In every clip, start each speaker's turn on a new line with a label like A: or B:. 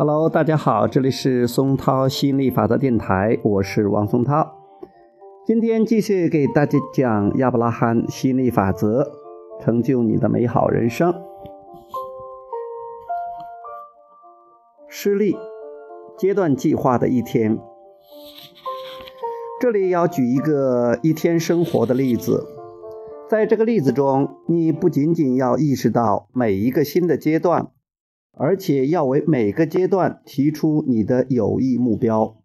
A: Hello，大家好，这里是松涛吸引力法则电台，我是王松涛。今天继续给大家讲亚伯拉罕吸引力法则，成就你的美好人生。失利阶段计划的一天，这里要举一个一天生活的例子。在这个例子中，你不仅仅要意识到每一个新的阶段。而且要为每个阶段提出你的有益目标。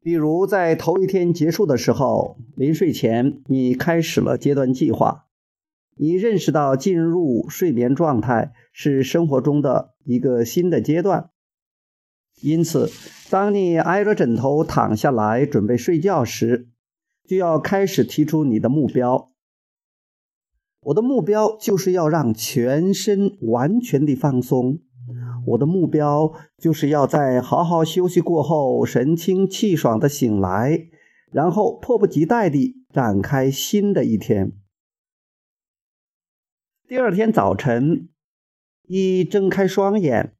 A: 比如在头一天结束的时候，临睡前你开始了阶段计划，你认识到进入睡眠状态是生活中的一个新的阶段。因此，当你挨着枕头躺下来准备睡觉时，就要开始提出你的目标。我的目标就是要让全身完全的放松。我的目标就是要在好好休息过后，神清气爽的醒来，然后迫不及待地展开新的一天。第二天早晨，一睁开双眼，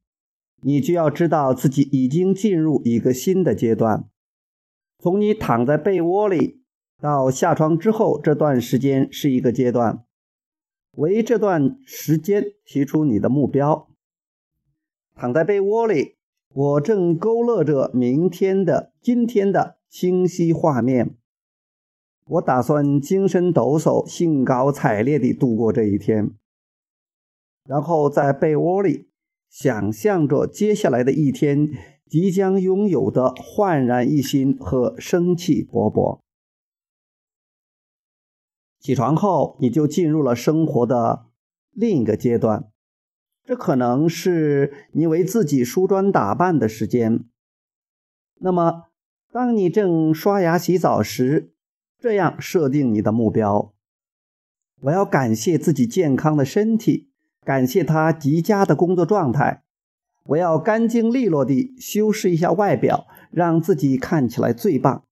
A: 你就要知道自己已经进入一个新的阶段。从你躺在被窝里到下床之后这段时间是一个阶段。为这段时间提出你的目标。躺在被窝里，我正勾勒着明天的、今天的清晰画面。我打算精神抖擞、兴高采烈地度过这一天。然后在被窝里想象着接下来的一天即将拥有的焕然一新和生气勃勃。起床后，你就进入了生活的另一个阶段。这可能是你为自己梳妆打扮的时间。那么，当你正刷牙洗澡时，这样设定你的目标：我要感谢自己健康的身体，感谢他极佳的工作状态。我要干净利落地修饰一下外表，让自己看起来最棒。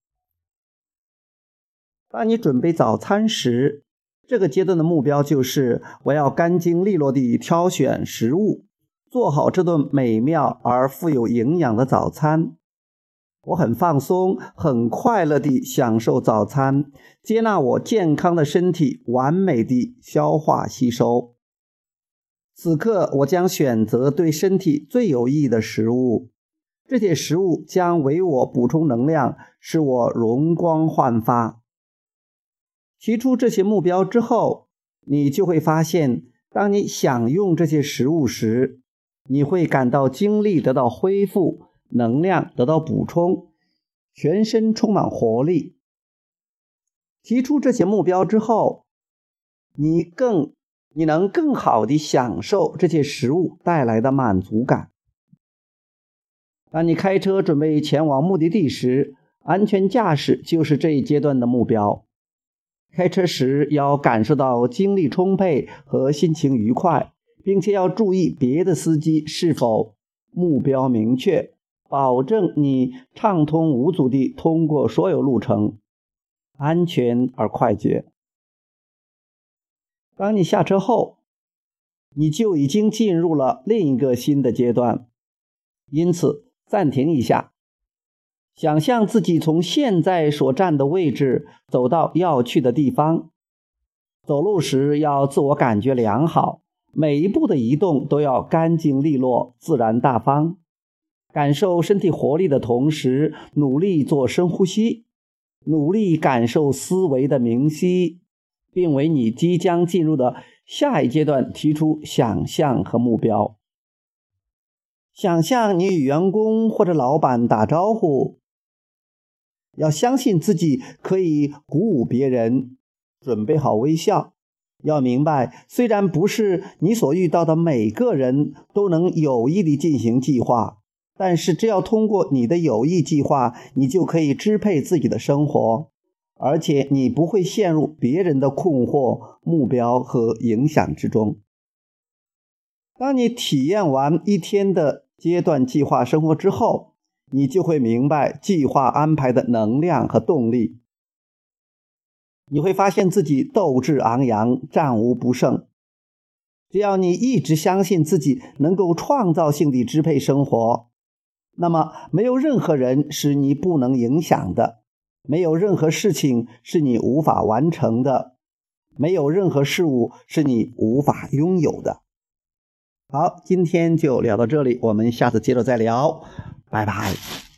A: 当你准备早餐时，这个阶段的目标就是我要干净利落地挑选食物，做好这顿美妙而富有营养的早餐。我很放松，很快乐地享受早餐，接纳我健康的身体完美地消化吸收。此刻，我将选择对身体最有益的食物，这些食物将为我补充能量，使我容光焕发。提出这些目标之后，你就会发现，当你享用这些食物时，你会感到精力得到恢复，能量得到补充，全身充满活力。提出这些目标之后，你更你能更好的享受这些食物带来的满足感。当你开车准备前往目的地时，安全驾驶就是这一阶段的目标。开车时要感受到精力充沛和心情愉快，并且要注意别的司机是否目标明确，保证你畅通无阻地通过所有路程，安全而快捷。当你下车后，你就已经进入了另一个新的阶段，因此暂停一下。想象自己从现在所站的位置走到要去的地方。走路时要自我感觉良好，每一步的移动都要干净利落、自然大方。感受身体活力的同时，努力做深呼吸，努力感受思维的明晰，并为你即将进入的下一阶段提出想象和目标。想象你与员工或者老板打招呼。要相信自己可以鼓舞别人，准备好微笑。要明白，虽然不是你所遇到的每个人都能有意地进行计划，但是只要通过你的有意计划，你就可以支配自己的生活，而且你不会陷入别人的困惑、目标和影响之中。当你体验完一天的阶段计划生活之后，你就会明白计划安排的能量和动力。你会发现自己斗志昂扬，战无不胜。只要你一直相信自己能够创造性地支配生活，那么没有任何人是你不能影响的，没有任何事情是你无法完成的，没有任何事物是你无法拥有的。好，今天就聊到这里，我们下次接着再聊，拜拜。